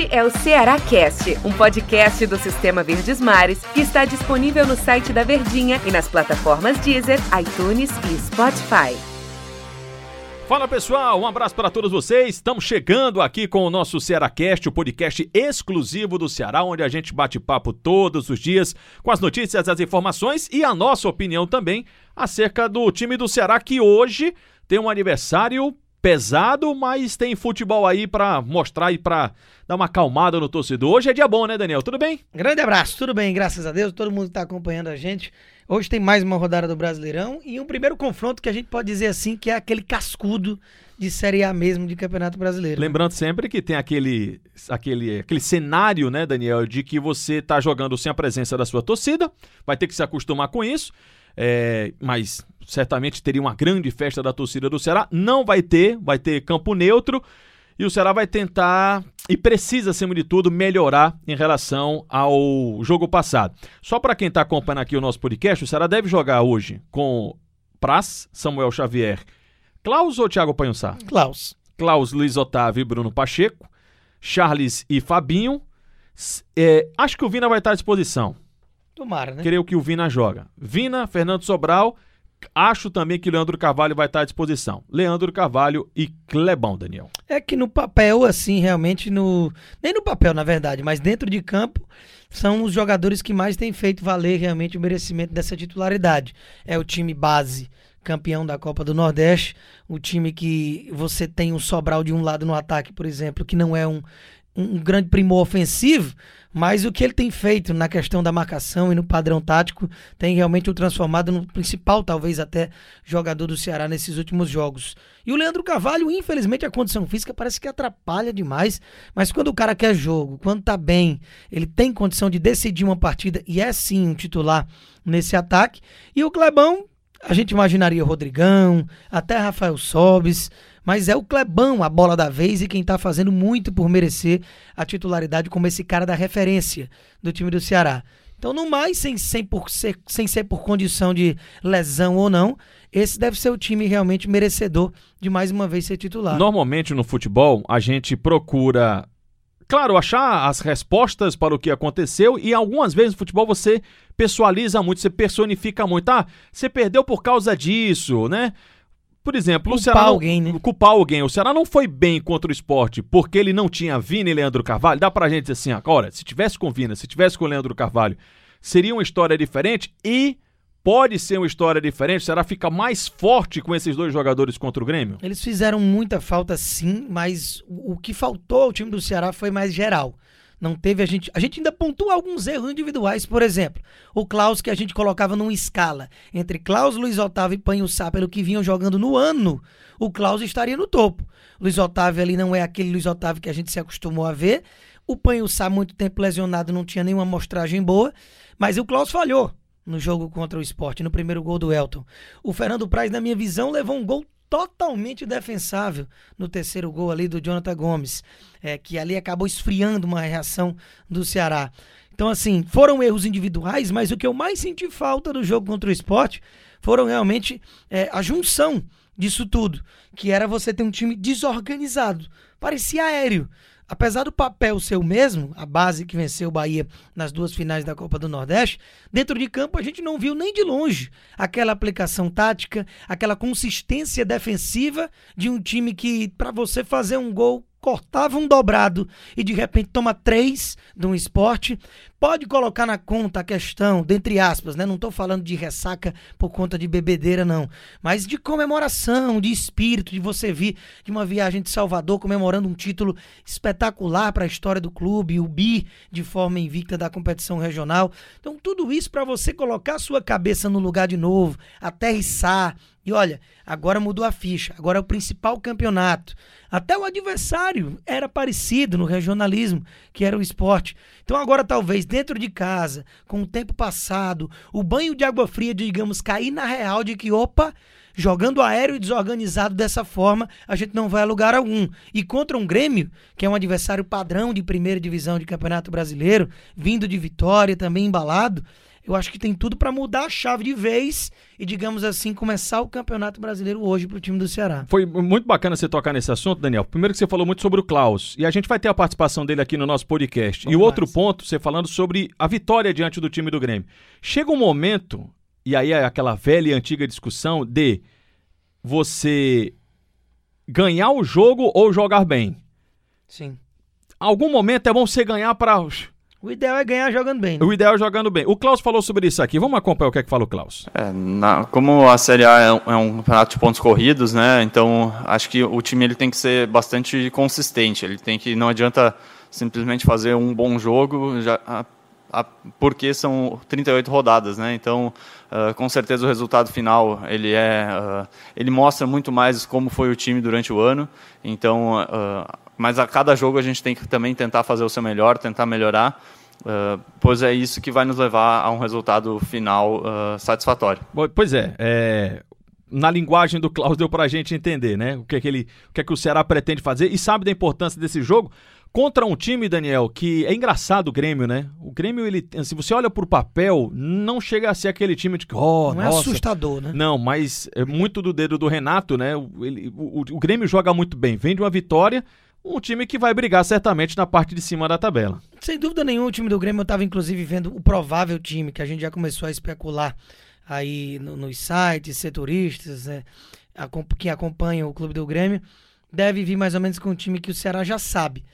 Este é o Ceará Cast, um podcast do Sistema Verdes Mares que está disponível no site da Verdinha e nas plataformas Deezer, iTunes e Spotify. Fala pessoal, um abraço para todos vocês. Estamos chegando aqui com o nosso Cearacast, o podcast exclusivo do Ceará, onde a gente bate papo todos os dias com as notícias, as informações e a nossa opinião também acerca do time do Ceará que hoje tem um aniversário pesado, mas tem futebol aí para mostrar e para dar uma acalmada no torcedor. Hoje é dia bom, né, Daniel? Tudo bem? Grande abraço, tudo bem, graças a Deus, todo mundo que tá acompanhando a gente. Hoje tem mais uma rodada do Brasileirão e um primeiro confronto que a gente pode dizer assim que é aquele cascudo de Série A mesmo de Campeonato Brasileiro. Lembrando sempre que tem aquele, aquele, aquele cenário, né, Daniel, de que você tá jogando sem a presença da sua torcida, vai ter que se acostumar com isso. É, mas certamente teria uma grande festa da torcida do Ceará. Não vai ter, vai ter campo neutro. E o Ceará vai tentar e precisa, acima de tudo, melhorar em relação ao jogo passado. Só para quem está acompanhando aqui o nosso podcast, o Ceará deve jogar hoje com Praz, Samuel Xavier, Klaus ou Thiago Panhussá? Klaus. Klaus, Luiz Otávio e Bruno Pacheco, Charles e Fabinho. É, acho que o Vina vai estar à disposição. Tomara, né? Creio que o Vina joga. Vina, Fernando Sobral. Acho também que Leandro Carvalho vai estar à disposição. Leandro Carvalho e Clebão, Daniel. É que no papel, assim, realmente no. Nem no papel, na verdade, mas dentro de campo, são os jogadores que mais têm feito valer realmente o merecimento dessa titularidade. É o time base campeão da Copa do Nordeste, o time que você tem um Sobral de um lado no ataque, por exemplo, que não é um, um grande primor ofensivo, mas o que ele tem feito na questão da marcação e no padrão tático tem realmente o transformado no principal, talvez até, jogador do Ceará nesses últimos jogos. E o Leandro Carvalho, infelizmente, a condição física parece que atrapalha demais, mas quando o cara quer jogo, quando tá bem, ele tem condição de decidir uma partida e é sim um titular nesse ataque. E o Clebão, a gente imaginaria Rodrigão, até Rafael Sobes, mas é o Clebão a bola da vez e quem está fazendo muito por merecer a titularidade como esse cara da referência do time do Ceará. Então, no mais, sem, sem, por ser, sem ser por condição de lesão ou não, esse deve ser o time realmente merecedor de mais uma vez ser titular. Normalmente no futebol, a gente procura claro, achar as respostas para o que aconteceu e algumas vezes no futebol você pessoaliza muito, você personifica muito. Ah, você perdeu por causa disso, né? Por exemplo, culpar o Ceará. Não, alguém, né? Culpar alguém. O Ceará não foi bem contra o esporte porque ele não tinha Vina e Leandro Carvalho. Dá pra gente dizer assim, ó, olha, se tivesse com Vina, se tivesse com Leandro Carvalho, seria uma história diferente e pode ser uma história diferente. O Ceará fica mais forte com esses dois jogadores contra o Grêmio? Eles fizeram muita falta, sim, mas o que faltou ao time do Ceará foi mais geral. Não teve a gente. A gente ainda pontua alguns erros individuais, por exemplo. O Klaus, que a gente colocava numa escala entre Klaus, Luiz Otávio e Panho Sá, pelo que vinham jogando no ano, o Klaus estaria no topo. Luiz Otávio ali não é aquele Luiz Otávio que a gente se acostumou a ver. O Panho Sá, muito tempo lesionado, não tinha nenhuma amostragem boa. Mas o Klaus falhou no jogo contra o esporte, no primeiro gol do Elton. O Fernando Praz, na minha visão, levou um gol totalmente defensável no terceiro gol ali do Jonathan Gomes, é, que ali acabou esfriando uma reação do Ceará. Então, assim, foram erros individuais, mas o que eu mais senti falta do jogo contra o esporte foram realmente é, a junção disso tudo, que era você ter um time desorganizado, parecia aéreo apesar do papel ser o mesmo, a base que venceu o Bahia nas duas finais da Copa do Nordeste, dentro de campo a gente não viu nem de longe aquela aplicação tática, aquela consistência defensiva de um time que, para você fazer um gol cortava um dobrado e de repente toma três de um esporte, pode colocar na conta a questão, dentre aspas, né? Não estou falando de ressaca por conta de bebedeira, não. Mas de comemoração, de espírito, de você vir de uma viagem de Salvador comemorando um título espetacular para a história do clube, o bi de forma invicta da competição regional. Então, tudo isso para você colocar a sua cabeça no lugar de novo, aterrissar, e olha, agora mudou a ficha, agora é o principal campeonato. Até o adversário era parecido no regionalismo, que era o esporte. Então agora talvez dentro de casa, com o tempo passado, o banho de água fria, digamos, cair na real de que, opa, jogando aéreo e desorganizado dessa forma, a gente não vai a lugar algum. E contra um Grêmio, que é um adversário padrão de primeira divisão de Campeonato Brasileiro, vindo de vitória, também embalado, eu acho que tem tudo para mudar a chave de vez e, digamos assim, começar o Campeonato Brasileiro hoje para o time do Ceará. Foi muito bacana você tocar nesse assunto, Daniel. Primeiro que você falou muito sobre o Klaus, e a gente vai ter a participação dele aqui no nosso podcast. Vamos e o outro ponto, você falando sobre a vitória diante do time do Grêmio. Chega um momento, e aí é aquela velha e antiga discussão de você ganhar o jogo ou jogar bem. Sim. Algum momento é bom você ganhar para o ideal é ganhar jogando bem. Né? O ideal é jogando bem. O Klaus falou sobre isso aqui. Vamos acompanhar o que é que fala o Klaus. É, na, como a Série A é um, é um, campeonato de pontos corridos, né? Então acho que o time ele tem que ser bastante consistente. Ele tem que não adianta simplesmente fazer um bom jogo, já, a, a, porque são 38 rodadas, né? Então uh, com certeza o resultado final ele é, uh, ele mostra muito mais como foi o time durante o ano. Então uh, mas a cada jogo a gente tem que também tentar fazer o seu melhor, tentar melhorar, uh, pois é isso que vai nos levar a um resultado final uh, satisfatório. Pois é, é, na linguagem do Klaus deu para a gente entender, né? O que é que ele, o que é que o Ceará pretende fazer e sabe da importância desse jogo contra um time, Daniel, que é engraçado o Grêmio, né? O Grêmio, ele, se você olha por papel, não chega a ser aquele time de que, oh, não é nossa. é assustador, né? Não, mas é muito do dedo do Renato, né? Ele, o, o, o Grêmio joga muito bem, vem de uma vitória um time que vai brigar certamente na parte de cima da tabela. Sem dúvida nenhuma, o time do Grêmio, eu estava inclusive vendo o provável time que a gente já começou a especular aí no, nos sites, setoristas, né, que acompanham o clube do Grêmio, deve vir mais ou menos com um time que o Ceará já sabe.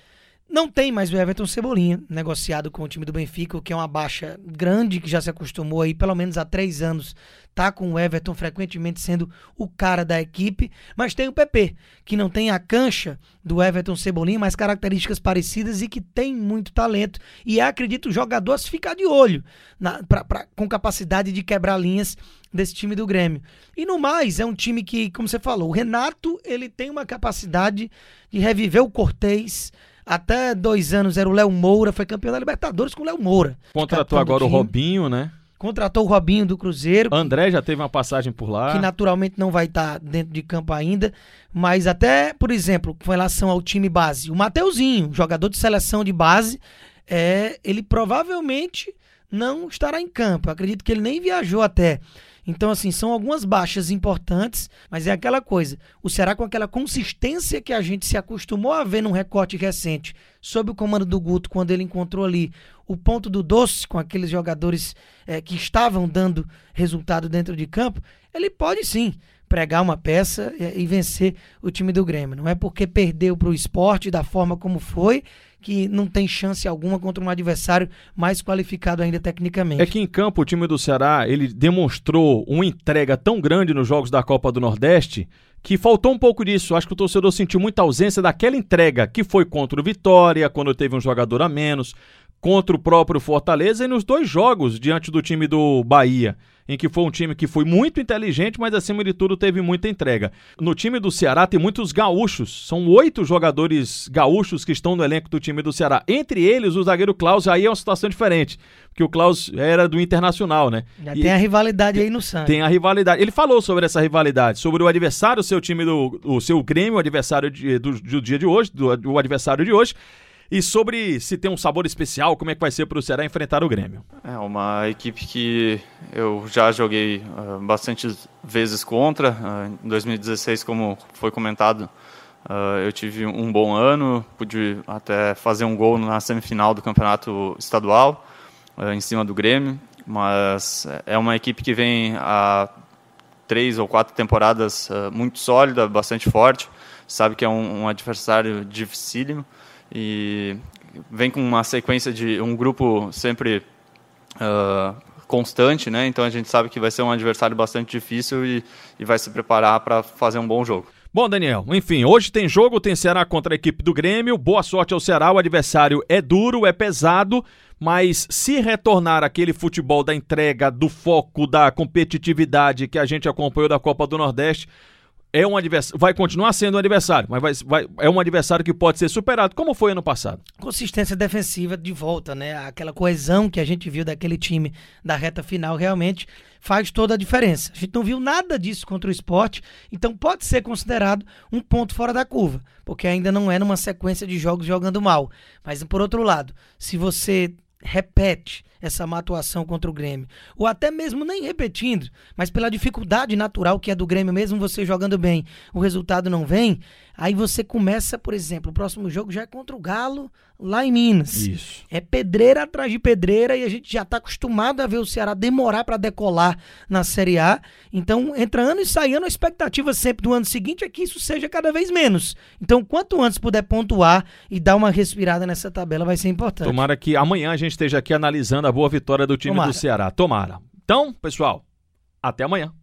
Não tem mais o Everton Cebolinha negociado com o time do Benfica, o que é uma baixa grande que já se acostumou aí, pelo menos há três anos, tá com o Everton frequentemente sendo o cara da equipe. Mas tem o PP, que não tem a cancha do Everton Cebolinha, mas características parecidas e que tem muito talento. E é, acredito, o jogador a se ficar de olho, na, pra, pra, com capacidade de quebrar linhas desse time do Grêmio. E no mais, é um time que, como você falou, o Renato ele tem uma capacidade de reviver o Cortez até dois anos era o Léo Moura, foi campeão da Libertadores com o Léo Moura. Contratou agora o Robinho, né? Contratou o Robinho do Cruzeiro. André já teve uma passagem por lá. Que naturalmente não vai estar tá dentro de campo ainda. Mas até, por exemplo, com relação ao time base, o Mateuzinho, jogador de seleção de base, é, ele provavelmente não estará em campo. Eu acredito que ele nem viajou até. Então, assim, são algumas baixas importantes, mas é aquela coisa. O Ceará, com aquela consistência que a gente se acostumou a ver num recorte recente, sob o comando do Guto, quando ele encontrou ali o ponto do doce com aqueles jogadores é, que estavam dando resultado dentro de campo, ele pode sim pregar uma peça e, e vencer o time do Grêmio. Não é porque perdeu para o esporte da forma como foi que não tem chance alguma contra um adversário mais qualificado ainda tecnicamente. É que em campo o time do Ceará ele demonstrou uma entrega tão grande nos jogos da Copa do Nordeste que faltou um pouco disso. Acho que o torcedor sentiu muita ausência daquela entrega que foi contra o Vitória, quando teve um jogador a menos, contra o próprio Fortaleza e nos dois jogos diante do time do Bahia em que foi um time que foi muito inteligente, mas acima de tudo teve muita entrega. No time do Ceará tem muitos gaúchos, são oito jogadores gaúchos que estão no elenco do time do Ceará. Entre eles, o zagueiro Klaus, aí é uma situação diferente, porque o Klaus era do Internacional, né? Já e tem a rivalidade aí no sangue. Tem a rivalidade. Ele falou sobre essa rivalidade, sobre o adversário, o seu time do o seu Grêmio, o adversário de, do, do dia de hoje, do, do adversário de hoje. E sobre se tem um sabor especial, como é que vai ser para o Ceará enfrentar o Grêmio? É uma equipe que eu já joguei uh, bastante vezes contra. Uh, em 2016, como foi comentado, uh, eu tive um bom ano, pude até fazer um gol na semifinal do campeonato estadual, em cima do Grêmio. Mas é uma equipe que vem há três ou quatro temporadas muito sólida, bastante forte. Sabe que é um, um adversário dificílimo e vem com uma sequência de um grupo sempre uh, constante, né? Então a gente sabe que vai ser um adversário bastante difícil e, e vai se preparar para fazer um bom jogo. Bom, Daniel, enfim, hoje tem jogo, tem Ceará contra a equipe do Grêmio. Boa sorte ao Ceará, o adversário é duro, é pesado, mas se retornar aquele futebol da entrega, do foco, da competitividade que a gente acompanhou da Copa do Nordeste, é um adversário, vai continuar sendo um adversário, mas vai, vai, é um adversário que pode ser superado, como foi ano passado. Consistência defensiva de volta, né? Aquela coesão que a gente viu daquele time da reta final realmente faz toda a diferença. A gente não viu nada disso contra o esporte, então pode ser considerado um ponto fora da curva, porque ainda não é numa sequência de jogos jogando mal. Mas por outro lado, se você repete essa má atuação contra o Grêmio. Ou até mesmo nem repetindo, mas pela dificuldade natural que é do Grêmio, mesmo você jogando bem, o resultado não vem. Aí você começa, por exemplo, o próximo jogo já é contra o Galo, lá em Minas. Isso. É pedreira atrás de pedreira e a gente já está acostumado a ver o Ceará demorar para decolar na Série A. Então, entra ano e sai ano, a expectativa sempre do ano seguinte é que isso seja cada vez menos. Então, quanto antes puder pontuar e dar uma respirada nessa tabela, vai ser importante. Tomara que amanhã a gente esteja aqui analisando a boa vitória do time Tomara. do Ceará. Tomara. Então, pessoal, até amanhã.